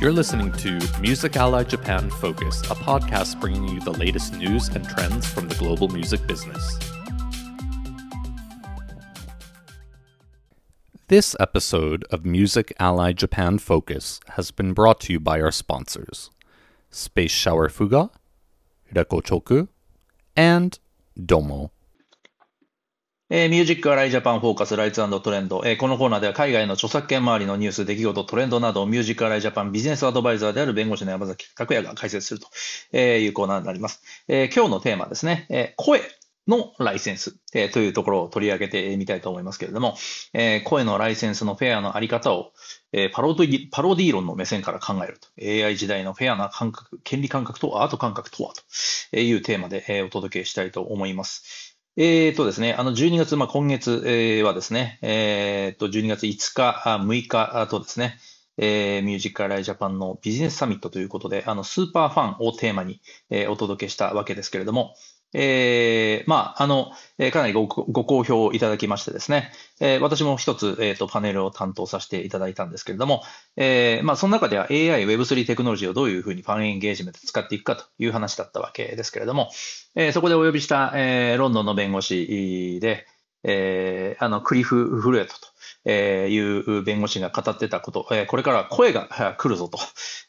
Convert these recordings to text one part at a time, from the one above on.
You're listening to Music Ally Japan Focus, a podcast bringing you the latest news and trends from the global music business. This episode of Music Ally Japan Focus has been brought to you by our sponsors Space Shower Fuga, Rekochoku, and Domo. えーミュージックアライジャパンフォーカスライツトレンド、えーこのコーナーでは海外の著作権周りのニュース、出来事、トレンドなどをミュージックアライジャパンビジネスアドバイザーである弁護士の山崎拓也が解説するとえーいうコーナーになります。えー今日のテーマですね、えー声のライセンス、えーというところを取り上げてみたいと思いますけれども、えー声のライセンスのフェアのあり方を、えーパロディパロディ論の目線から考えると。AI 時代のフェアな感覚、権利感覚とアート感覚とはというテーマで、えーお届けしたいと思います。えーとですね、あの12月、まあ、今月、えーはですね、えーと12月5日、6日とですね、えーミュージックアライジャパンのビジネスサミットということで、あのスーパーファンをテーマに、えーお届けしたわけですけれども、えーまあ、あの、えかなりごご好評いただきましてですね、えー私も一つ、えーと、パネルを担当させていただいたんですけれども、えーまあ、その中では AI、Web3 テクノロジーをどういうふうにファンエンゲージメントを使っていくかという話だったわけですけれども、えーそこでお呼びした、えーロンドンの弁護士で、えーあの、クリフ・フルエットと。いう弁護士が語ってたこと、これから声が来るぞ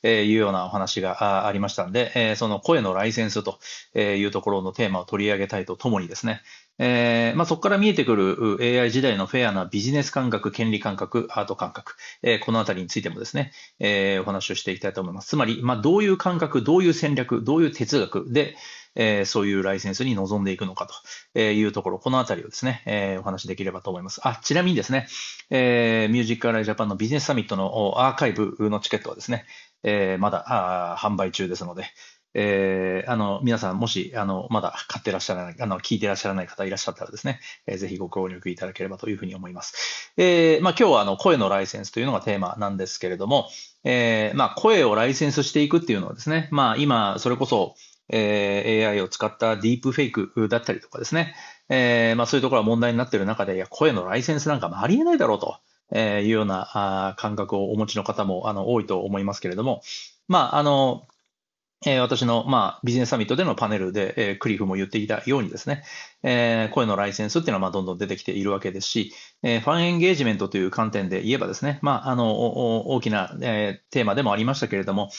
というようなお話がありましたので、その声のライセンスというところのテーマを取り上げたいとともにですね、えーまあ、そこから見えてくる AI 時代のフェアなビジネス感覚、権利感覚、アート感覚、えーこのあたりについてもですね、えーお話をしていきたいと思います。つまり、まあ、どういう感覚、どういう戦略、どういう哲学で、えーそういうライセンスに臨んでいくのかというところ、このあたりをですね、えーお話しできればと思います。あ、ちなみにですね、えーミュージックアライジャパンのビジネスサミットのアーカイブのチケットはですね、えまだあ販売中ですので、えーあの、皆さんもし、あの、まだ買ってらっしゃらない、あの、聞いてらっしゃらない方いらっしゃったらですね、えーぜひご協力いただければというふうに思います。えーまあ、今日はあの、声のライセンスというのがテーマなんですけれども、えーまあ、声をライセンスしていくっていうのはですね、まあ、今、それこそ、えー AI を使ったディープフェイクだったりとかですね、えーまあ、そういうところが問題になっている中で、いや、声のライセンスなんかもありえないだろうと。えーいうような感覚をお持ちの方もあの多いと思いますけれども、まあ、あの、えー私の、まあ、ビジネスサミットでのパネルで、えークリフも言っていたようにですね、えー声のライセンスっていうのは、まあ、どんどん出てきているわけですし、えーファンエンゲージメントという観点で言えばですね、まあ、あの、大きな、えーテーマでもありましたけれども、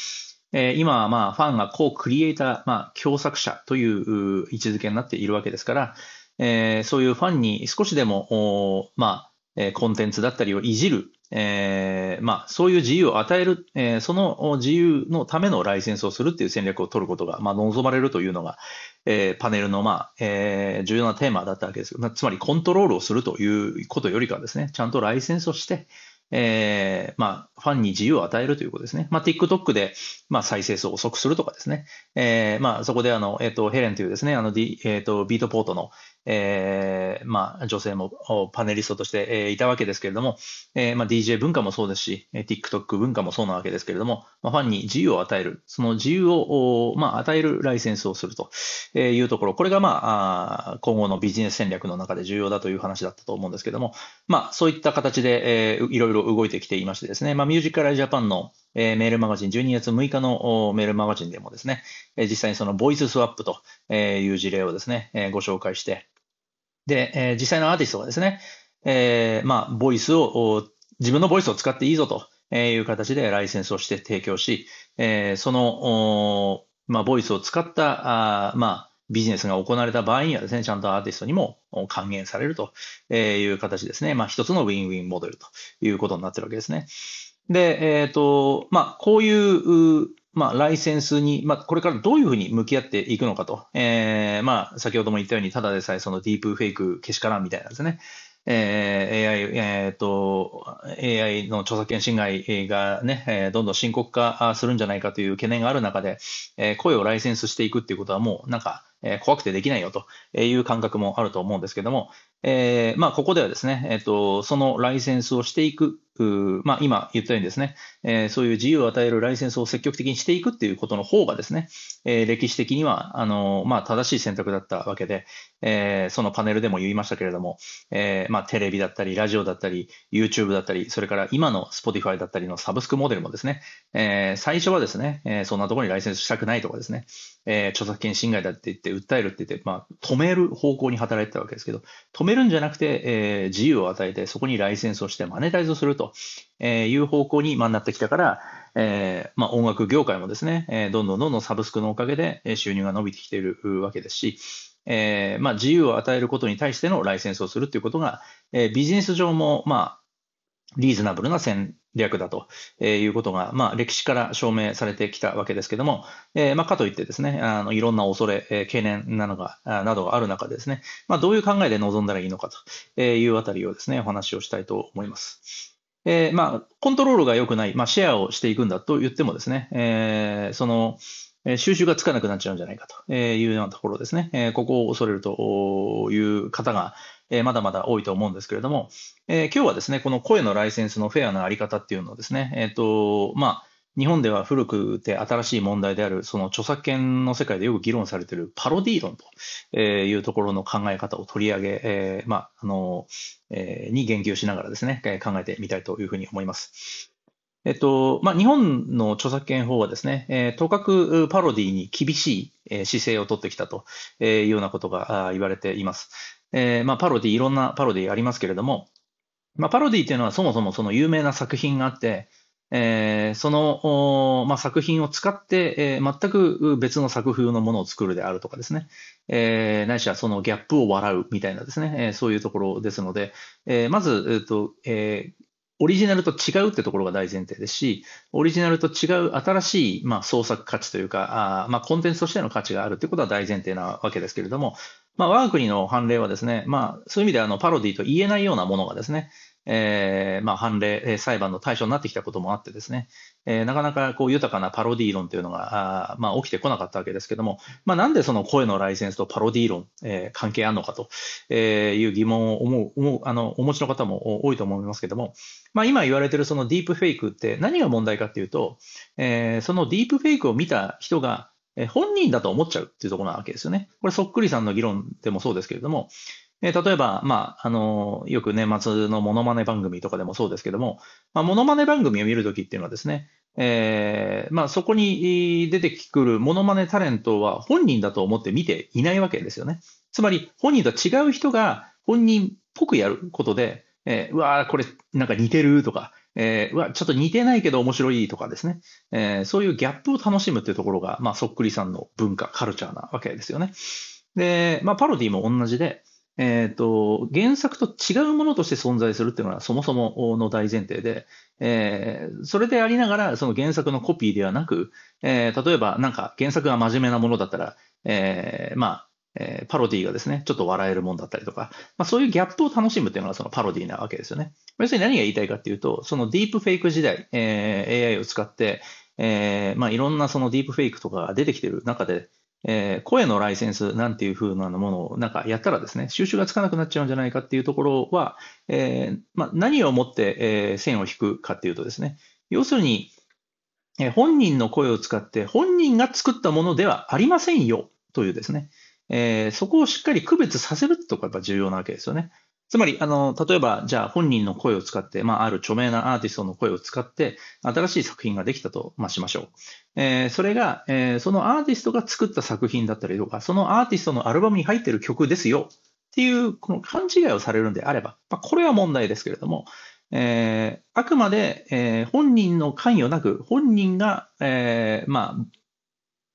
え今はまあ、ファンがコークリエイター、まあ、共作者という位置づけになっているわけですから、えーそういうファンに少しでも、まあ、えコンテンツだったりをいじる、えーまあ、そういう自由を与える、えーその自由のためのライセンスをするっていう戦略を取ることが、まあ、望まれるというのが、えーパネルの、まあえ重要なテーマだったわけです。まつまり、コントロールをするということよりかはですね、ちゃんとライセンスをして、えーまあ、ファンに自由を与えるということですね。まあ、TikTok で、まあ、再生数を遅くするとかですね。えーまあ、そこであの、えっ、と、ヘレンというですね、あの、D えっ、と、ビートポートの、えーまあ、女性もパネリストとして、えーいたわけですけれども、えーまあ、DJ 文化もそうですし、TikTok 文化もそうなわけですけれども、まあ、ファンに自由を与える、その自由を、まあ、与えるライセンスをするというところ、これが、まあ、あ今後のビジネス戦略の中で重要だという話だったと思うんですけれども、まあ、そういった形で、えーいろいろ動いてきていましてですね、まあ、ミュージックアライジャパンの、メールマガジン、12月6日のメールマガジンでもですね、実際にそのボイススワップという事例をですね、ご紹介して、で、実際のアーティストがですね、えまあ、ボイスを、自分のボイスを使っていいぞという形でライセンスをして提供し、その、まあ、ボイスを使った、まあ、ビジネスが行われた場合にはですね、ちゃんとアーティストにも還元されるという形ですね。まあ、一つのウィンウィンモデルということになってるわけですね。で、えっ、と、まあ、こういう、まあ、ライセンスに、まあ、これからどういうふうに向き合っていくのかと。えーまあ、先ほども言ったように、ただでさえそのディープフェイクけしからんみたいなんですね。えー AI、えっ、と、AI の著作権侵害がね、えーどんどん深刻化するんじゃないかという懸念がある中で、えー声をライセンスしていくっていうことはもうなんか、えー怖くてできないよという感覚もあると思うんですけども、えー、まあ、ここではですね、えっ、と、そのライセンスをしていく、まあ、今言ったようにですね、えー、そういう自由を与えるライセンスを積極的にしていくっていうことの方がですね、えー、歴史的には、あの、まあ、正しい選択だったわけで、えー、そのパネルでも言いましたけれども、え、まあ、テレビだったり、ラジオだったり、YouTube だったり、それから今の Spotify だったりのサブスクモデルもですね、え、最初はですね、え、そんなところにライセンスしたくないとかですね、えー、著作権侵害だって言って、訴えるって言って、まあ、止める方向に働いてたわけですけど、止めるんじゃなくて、えー、自由を与えて、そこにライセンスをしてマネタイズをするという方向に、まあ、なってきたから、えーまあ、音楽業界もですね、えー、どんどんどんどんサブスクのおかげで収入が伸びてきているわけですし、えーまあ、自由を与えることに対してのライセンスをするということが、えー、ビジネス上も、まあ、リーズナブルな戦略だということが、まあ、歴史から証明されてきたわけですけども、えーまあ、かといってですね、あのいろんな恐れ、え、懸念なのがなどがある中でですね、まあ、どういう考えで臨んだらいいのかというあたりをですね、お話をしたいと思います。えー、まあ、コントロールが良くない、まあ、シェアをしていくんだと言ってもですね、えー、その、収集がつかなくなっちゃうんじゃないかというようなところですね。ここを恐れるという方がえまだまだ多いと思うんですけれども、え今日はですね、この声のライセンスのフェアなあり方っていうのをですね、えっ、と、まあ、日本では古くて新しい問題である、その著作権の世界でよく議論されているパロディ論というところの考え方を取り上げ、えー、まあ、あの、えー、に言及しながらですね、考えてみたいというふうに思います。えっと、まあ、日本の著作権法はですね、えー、とかくパロディに厳しい姿勢を取ってきたというようなことが言われています。えー、まあ、パロディ、いろんなパロディありますけれども、まあ、パロディっていうのはそもそもその有名な作品があって、えー、その、まあ、作品を使って、えー、全く別の作風のものを作るであるとかですね、えー、ないしはそのギャップを笑うみたいなですね、え、そういうところですので、え、まず、えーとえ、オリジナルと違うってところが大前提ですし、オリジナルと違う新しい、まあ、創作価値というか、あまあ、コンテンツとしての価値があるってことは大前提なわけですけれども、まあ、我が国の判例はですね、まあ、そういう意味であのパロディと言えないようなものがですね、えー、まあ、判例、裁判の対象になってきたこともあってですね、えー、なかなかこう豊かなパロディ論というのが、あまあ、起きてこなかったわけですけども、まあ、なんでその声のライセンスとパロディ論、えー、関係あるのかという疑問を思う、思う、あの、お持ちの方も多いと思いますけども、まあ、今言われているそのディープフェイクって何が問題かっていうと、えー、そのディープフェイクを見た人が本人だと思っちゃうっていうところなわけですよね。これそっくりさんの議論でもそうですけれども、え例えば、まあ、あの、よく年末のモノマネ番組とかでもそうですけども、まあ、モノマネ番組を見るときっていうのはですね、えー、まあ、そこに出てくるモノマネタレントは本人だと思って見ていないわけですよね。つまり、本人とは違う人が本人っぽくやることで、えー、うわーこれなんか似てるとか、えー、うわちょっと似てないけど面白いとかですね、えー、そういうギャップを楽しむっていうところが、まあ、そっくりさんの文化、カルチャーなわけですよね。で、まあ、パロディも同じで、えっ、ー、と、原作と違うものとして存在するっていうのはそもそもの大前提で、えー、それでありながら、その原作のコピーではなく、えー、例えばなんか原作が真面目なものだったら、えー、まあ、えー、パロディがですね、ちょっと笑えるもんだったりとか、まあ、そういうギャップを楽しむっていうのがそのパロディなわけですよね。要するに何が言いたいかっていうと、そのディープフェイク時代、えー、AI を使って、えー、まあ、いろんなそのディープフェイクとかが出てきてる中で、えー、声のライセンスなんていう風なものをなんかやったらですね、収集がつかなくなっちゃうんじゃないかっていうところは、えー、まあ、何をもって、えー、線を引くかっていうとですね、要するに、え、本人の声を使って本人が作ったものではありませんよというですね、え、そこをしっかり区別させるってとことがやっぱ重要なわけですよね。つまり、あの、例えば、じゃあ本人の声を使って、まあ、ある著名なアーティストの声を使って、新しい作品ができたと、まあ、しましょう。えー、それが、えー、そのアーティストが作った作品だったりとか、そのアーティストのアルバムに入ってる曲ですよっていう、この勘違いをされるんであれば、まあ、これは問題ですけれども、えー、あくまで、えー、本人の関与なく、本人が、えー、まあ、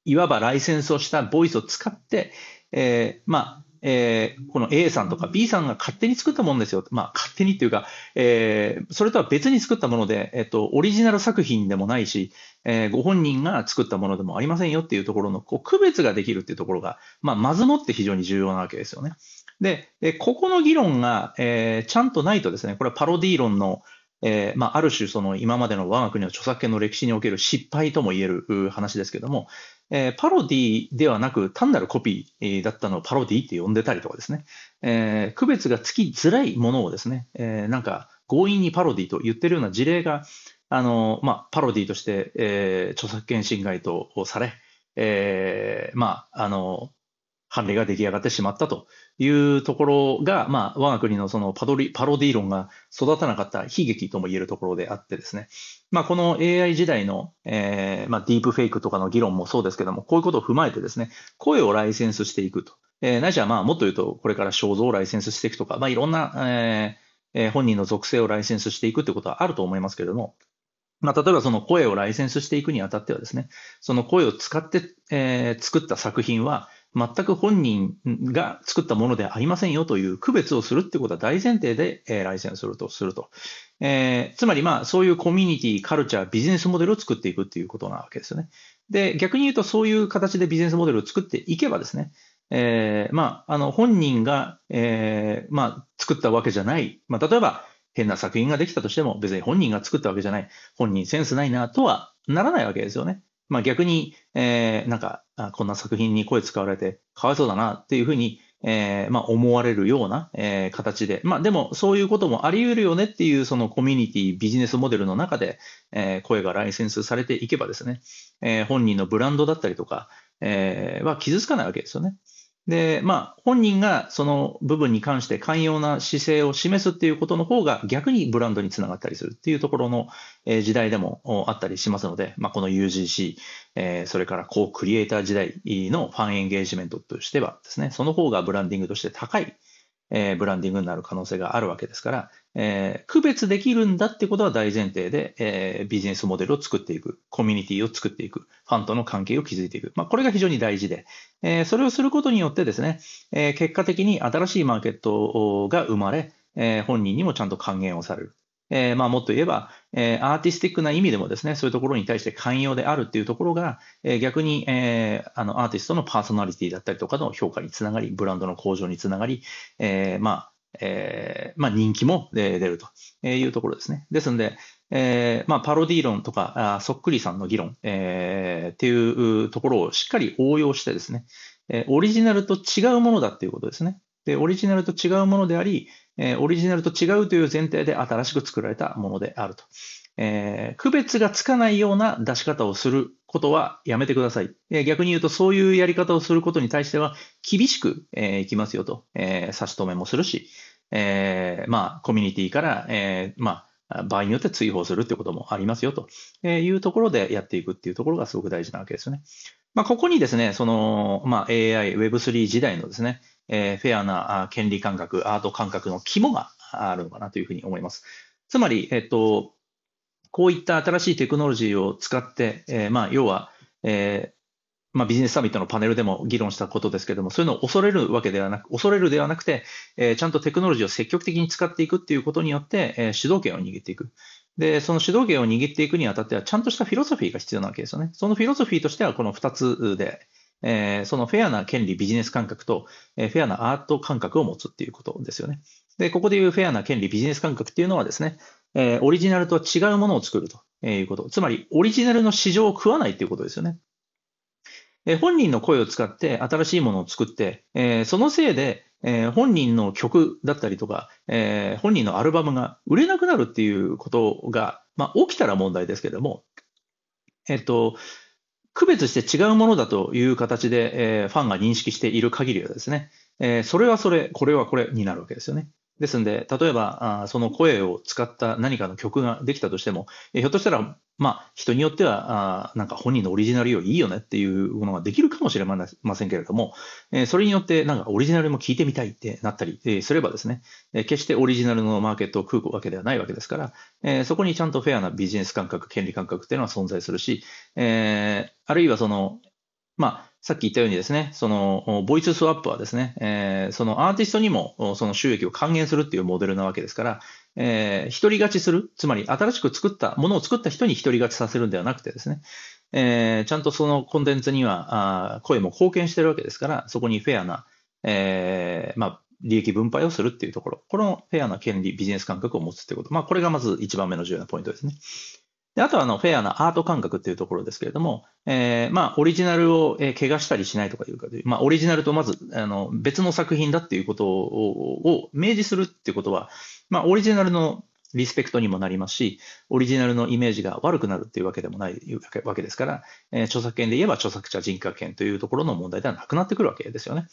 いわばライセンスをしたボイスを使って、えー、まあ、えー、この A さんとか B さんが勝手に作ったものですよ。まあ、勝手にっていうか、えー、それとは別に作ったもので、えっと、オリジナル作品でもないし、えー、ご本人が作ったものでもありませんよっていうところの、こう、区別ができるっていうところが、まあ、まずもって非常に重要なわけですよね。で、ここの議論が、えー、ちゃんとないとですね、これはパロディ論の、えー、まあ、ある種その今までの我が国の著作権の歴史における失敗とも言える話ですけども、えー、パロディではなく単なるコピーだったのをパロディって呼んでたりとかですね、えー、区別がつきづらいものをですね、えー、なんか強引にパロディと言ってるような事例が、あの、まあ、パロディとして、え、著作権侵害とされ、え、まあ、あの、判例が出来上がってしまったと。いうところが、まあ、我が国のそのパドリパロディ論が育たなかった悲劇とも言えるところであってですね、まあ、この AI 時代の、えーまあ、ディープフェイクとかの議論もそうですけども、こういうことを踏まえてですね、声をライセンスしていくと。えー、ないしはまあ、もっと言うと、これから肖像をライセンスしていくとか、まあ、いろんな、えーえー、本人の属性をライセンスしていくということはあると思いますけれども、まあ、例えばその声をライセンスしていくにあたってはですね、その声を使って、えー、作った作品は、全く本人が作ったものではありませんよという区別をするってことは大前提で、えー、ライセンスするとすると。えー、つまりまあそういうコミュニティ、カルチャー、ビジネスモデルを作っていくっていうことなわけですよね。で、逆に言うとそういう形でビジネスモデルを作っていけばですね、えー、まあ、あの本人が、えー、まあ、作ったわけじゃない。まあ、例えば変な作品ができたとしても別に本人が作ったわけじゃない。本人センスないなとはならないわけですよね。まあ逆に、えー、なんか、こんな作品に声使われてかわいそうだなっていうふうに、えー、まあ思われるような、えー、形で、まあでもそういうこともあり得るよねっていうそのコミュニティビジネスモデルの中で、えー、声がライセンスされていけばですね、えー、本人のブランドだったりとか、えー、は傷つかないわけですよね。で、まあ、本人がその部分に関して寛容な姿勢を示すっていうことの方が逆にブランドにつながったりするっていうところの時代でもあったりしますので、まあ、この UGC、それから高クリエイター時代のファンエンゲージメントとしてはですね、その方がブランディングとして高いえ、ブランディングになる可能性があるわけですから、え、区別できるんだってことは大前提で、え、ビジネスモデルを作っていく、コミュニティを作っていく、ファンとの関係を築いていく。まあ、これが非常に大事で、え、それをすることによってですね、え、結果的に新しいマーケットが生まれ、え、本人にもちゃんと還元をされる。えー、まあもっと言えば、えー、アーティスティックな意味でもですね、そういうところに対して寛容であるっていうところが、えー、逆に、えー、あのアーティストのパーソナリティだったりとかの評価につながり、ブランドの向上につながり、えー、まあ、えー、まあ人気も出るというところですね。ですので、えー、まあパロディ論とか、あそっくりさんの議論、えー、っていうところをしっかり応用してですね、えー、オリジナルと違うものだっていうことですね。で、オリジナルと違うものであり、えー、オリジナルと違うという前提で新しく作られたものであると。えー、区別がつかないような出し方をすることはやめてください。えー、逆に言うと、そういうやり方をすることに対しては厳しく、えー、いきますよと、えー、差し止めもするし、えー、まあ、コミュニティから、えー、まあ、場合によって追放するってこともありますよというところでやっていくっていうところがすごく大事なわけですよね。まあ、ここにですね、その、まあ、AI、Web3 時代のですね、え、フェアな権利感覚、アート感覚の肝があるのかなというふうに思います。つまり、えっと、こういった新しいテクノロジーを使って、え、まあ、要は、えまあ、ビジネスサミットのパネルでも議論したことですけれども、そういうのを恐れるわけではなく、恐れるではなくて、え、ちゃんとテクノロジーを積極的に使っていくっていうことによって、え、主導権を握っていく。で、その主導権を握っていくにあたっては、ちゃんとしたフィロソフィーが必要なわけですよね。そのフィロソフィーとしては、この2つで、えー、そのフェアな権利ビジネス感覚と、えー、フェアなアート感覚を持つっていうことですよね。で、ここでいうフェアな権利ビジネス感覚っていうのはですね、えー、オリジナルとは違うものを作るということ。つまり、オリジナルの市場を食わないっていうことですよね。え本人の声を使って新しいものを作って、えそのせいで、え本人の曲だったりとか、え本人のアルバムが売れなくなるっていうことが、まあ、起きたら問題ですけども、えっと、区別して違うものだという形で、えー、ファンが認識している限りはですね、えー、それはそれ、これはこれになるわけですよね。ですんで、例えば、あその声を使った何かの曲ができたとしても、ひょっとしたら、まあ、人によっては、あなんか本人のオリジナルよりいいよねっていうものができるかもしれませんけれども、えそれによってなんかオリジナルも聞いてみたいってなったり、えすればですね、え決してオリジナルのマーケットを食うわけではないわけですから、えそこにちゃんとフェアなビジネス感覚、権利感覚っていうのは存在するし、えあるいはその、まあ、さっき言ったようにですね、その、ボイススワップはですね、えー、そのアーティストにもその収益を還元するっていうモデルなわけですから、えー、一人勝ちする、つまり新しく作ったものを作った人に一人勝ちさせるんではなくてですね、えー、ちゃんとそのコンテンツにはあ声も貢献してるわけですから、そこにフェアな、えー、まあ、利益分配をするっていうところ、このフェアな権利、ビジネス感覚を持つっていうこと、まあ、これがまず一番目の重要なポイントですね。であとはあのフェアなアート感覚っていうところですけれども、えー、まあ、オリジナルを、え怪我したりしないとかいうかまあ、オリジナルとまずあの別の作品だっていうことを明示するっていうことは、まあ、オリジナルのリスペクトにもなりますし、オリジナルのイメージが悪くなるっていうわけでもないわけですから、えー、著作権で言えば著作者人格権というところの問題ではなくなってくるわけですよね。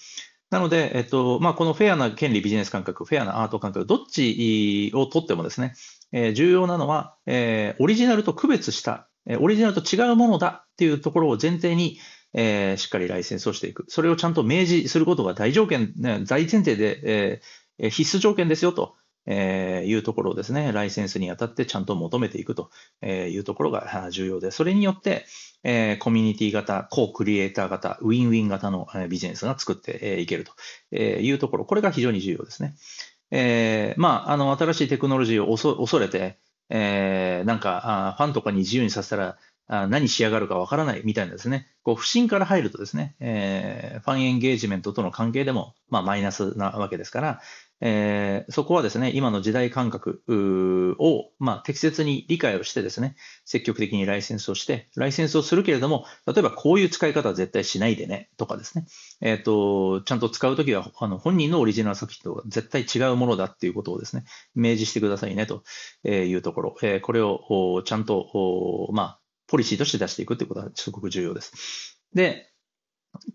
なので、えっとまあ、このフェアな権利ビジネス感覚、フェアなアート感覚、どっちをとってもですね、えー、重要なのは、えー、オリジナルと区別した、えー、オリジナルと違うものだっていうところを前提に、えー、しっかりライセンスをしていく。それをちゃんと明示することが大条件、ね、大前提で、えー、必須条件ですよと。えー、いうところをですね、ライセンスにあたってちゃんと求めていくというところが重要で、それによって、えー、コミュニティ型、コークリエイター型、ウィンウィン型のビジネスが作っていけるというところ、これが非常に重要ですね。えー、まあ、あの、新しいテクノロジーを恐れて、えー、なんか、ファンとかに自由にさせたら、何しやがるかわからないみたいなですね、こう不信から入るとですね、えー、ファンエンゲージメントとの関係でも、まあ、マイナスなわけですから、えー、そこはですね、今の時代感覚を、まあ、適切に理解をしてですね、積極的にライセンスをして、ライセンスをするけれども、例えばこういう使い方は絶対しないでね、とかですね、えっ、ー、と、ちゃんと使うときは、あの、本人のオリジナル作品とは絶対違うものだっていうことをですね、明示してくださいね、というところ、えー、これをちゃんと、まあ、ポリシーとして出していくということはすごく重要です。で、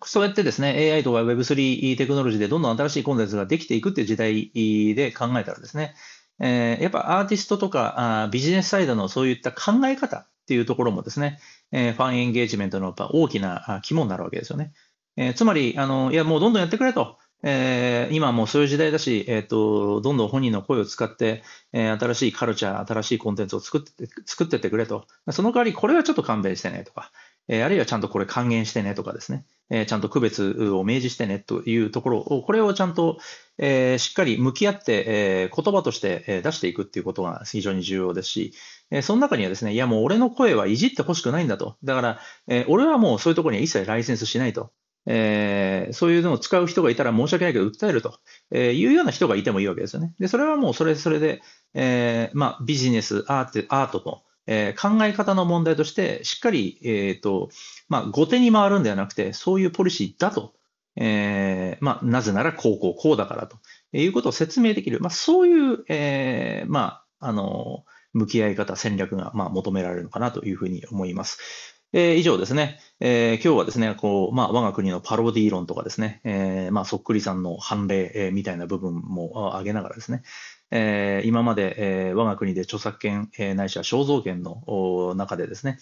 そうやってですね、AI とか Web3 テクノロジーでどんどん新しいコンテンツができていくっていう時代で考えたらですね、えー、やっぱアーティストとかあビジネスサイドのそういった考え方っていうところもですね、えー、ファンエンゲージメントのやっぱ大きな肝になるわけですよね。えー、つまり、あの、いや、もうどんどんやってくれと。えー、今もうそういう時代だし、えっ、ー、と、どんどん本人の声を使って、えー、新しいカルチャー、新しいコンテンツを作って、作ってってくれと。その代わり、これはちょっと勘弁してねとか、えあるいはちゃんとこれ還元してねとかですね、えちゃんと区別を明示してねというところを、これをちゃんと、えしっかり向き合って、え言葉として出していくっていうことが非常に重要ですし、えその中にはですね、いやもう俺の声はいじってほしくないんだと。だから、え俺はもうそういうところには一切ライセンスしないと。えー、そういうのを使う人がいたら申し訳ないけど訴えると、えいうような人がいてもいいわけですよね。で、それはもうそれそれで、えー、まあ、ビジネス、アート、アートの、えー、考え方の問題として、しっかり、えっ、ー、と、まあ、後手に回るんではなくて、そういうポリシーだと、えー、まあ、なぜならこうこうこうだからということを説明できる、まあ、そういう、えー、まあ、あの、向き合い方、戦略が、まあ、求められるのかなというふうに思います。えー、以上ですね、えー、今日はですね、こう、まあ、我が国のパロディ論とかですね、えー、まあ、そっくりさんの判例、えー、みたいな部分も挙げながらですね、えー、今まで、えー、我が国で著作権、えー、ないしは肖像権の中でですね、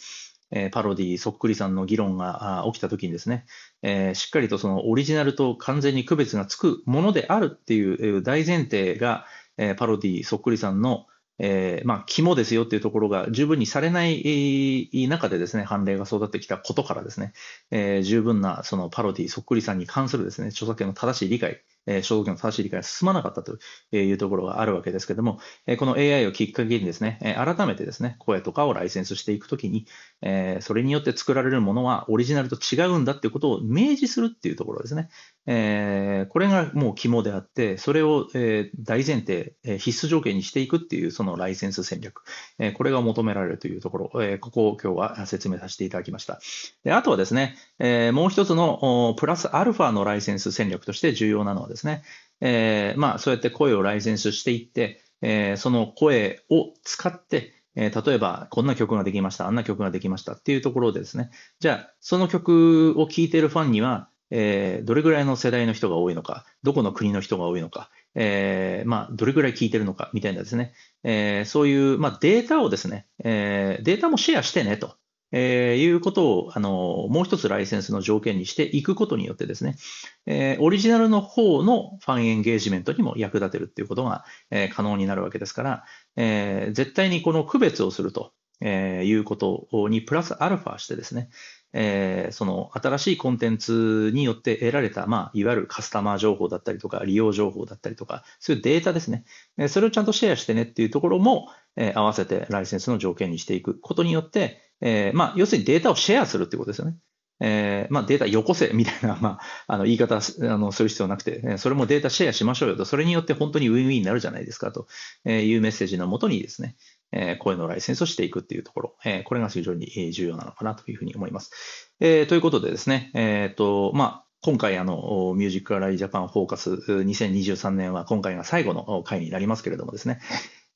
えー、パロディ、そっくりさんの議論が起きたときにですね、えー、しっかりとそのオリジナルと完全に区別がつくものであるっていう大前提が、えー、パロディ、そっくりさんのえー、まあ、肝ですよっていうところが十分にされない中でですね、判例が育ってきたことからですね、えー、十分なそのパロディ、そっくりさんに関するですね、著作権の正しい理解、えー、所属の正しい理解が進まなかったというところがあるわけですけれども、えこの AI をきっかけにですね、え改めてですね、声とかをライセンスしていくときに、えそれによって作られるものはオリジナルと違うんだということを明示するっていうところですね。えこれがもう肝であって、それを、え大前提、え必須条件にしていくっていうそのライセンス戦略、えこれが求められるというところ、えここを今日は説明させていただきました。であとはですね、えもう一つのプラスアルファのライセンス戦略として重要なのはですね、えー、まあ、そうやって声をライセンスしていって、えー、その声を使って、え、例えば、こんな曲ができました、あんな曲ができましたっていうところでですね、じゃあ、その曲を聴いているファンには、えー、どれぐらいの世代の人が多いのか、どこの国の人が多いのか、えー、まあ、どれぐらい聞いてるのかみたいなですね、えー、そういう、まあ、データをですね、え、データもシェアしてねと。え、いうことを、あの、もう一つライセンスの条件にしていくことによってですね、え、オリジナルの方のファンエンゲージメントにも役立てるっていうことが、え、可能になるわけですから、え、絶対にこの区別をすると、えー、いうことにプラスアルファしてですね、えー、その新しいコンテンツによって得られた、まあ、いわゆるカスタマー情報だったりとか、利用情報だったりとか、そういうデータですね。それをちゃんとシェアしてねっていうところも、えー、合わせてライセンスの条件にしていくことによって、えー、まあ、要するにデータをシェアするってことですよね。えーまあ、データよこせみたいな、まあ、あの言い方あのする必要なくて、それもデータシェアしましょうよと、それによって本当にウィンウィンになるじゃないですかというメッセージのもとにですね、え声のライセンスをしていくっていうところ、えこれが非常に重要なのかなというふうに思います。えー、ということでですね、えっ、と、まあ、今回、あの、ミュージックアライジャパンフォーカス2023年は今回が最後の回になりますけれどもですね、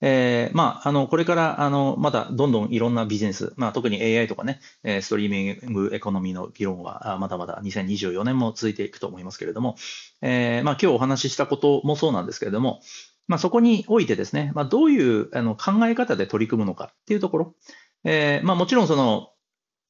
えー、まあ、あの、これから、あの、まだどんどんいろんなビジネス、まあ、特に AI とかね、ストリーミングエコノミーの議論は、まだまだ2024年も続いていくと思いますけれども、えー、まあ、今日お話ししたこともそうなんですけれども、まあ、そこにおいてですね、まあ、どういうあの考え方で取り組むのかっていうところ、えー、まあ、もちろんその、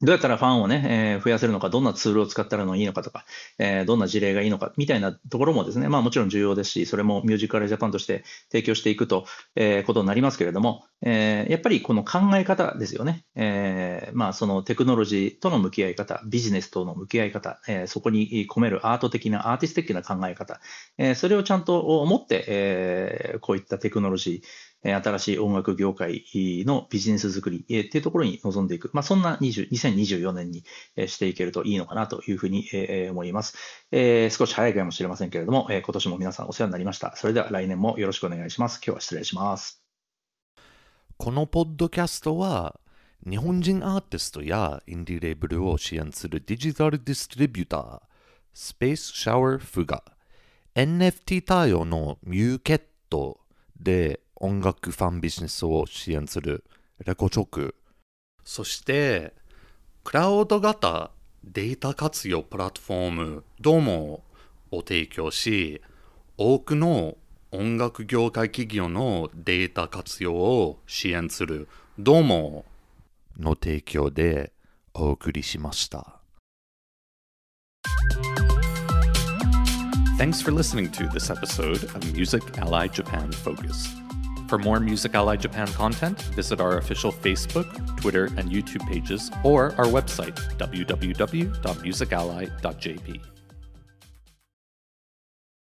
どうやったらファンをね、えー、増やせるのか、どんなツールを使ったらいいのかとか、えー、どんな事例がいいのか、みたいなところもですね、まあもちろん重要ですし、それもミュージカルジャパンとして提供していくと、えー、ことになりますけれども、えー、やっぱりこの考え方ですよね。えー、まあそのテクノロジーとの向き合い方、ビジネスとの向き合い方、えー、そこに込めるアート的な、アーティスト的な考え方、えー、それをちゃんと持って、えー、こういったテクノロジー、新しい音楽業界のビジネス作りっていうところに臨んでいく、まあ、そんな20 2024年にしていけるといいのかなというふうに思います。え少し早いかもしれませんけれども、今年も皆さんお世話になりました。それでは来年もよろしくお願いします。今日は失礼します。このポッドキャストは、日本人アーティストやインディレーブルを支援するデジタルディストリビューター、スペースシャワーフが NFT 対応のミューケットで音楽ファンビジネスを支援するレコチョクそしてクラウド型データ活用プラットフォームドモを提供し多くの音楽業界企業のデータ活用を支援するドモの提供でお送りしました。Thanks for listening to this episode of Music Ally Japan Focus. For more Music Ally Japan content, visit our official Facebook, Twitter, and YouTube pages or our website, www.musically.jp.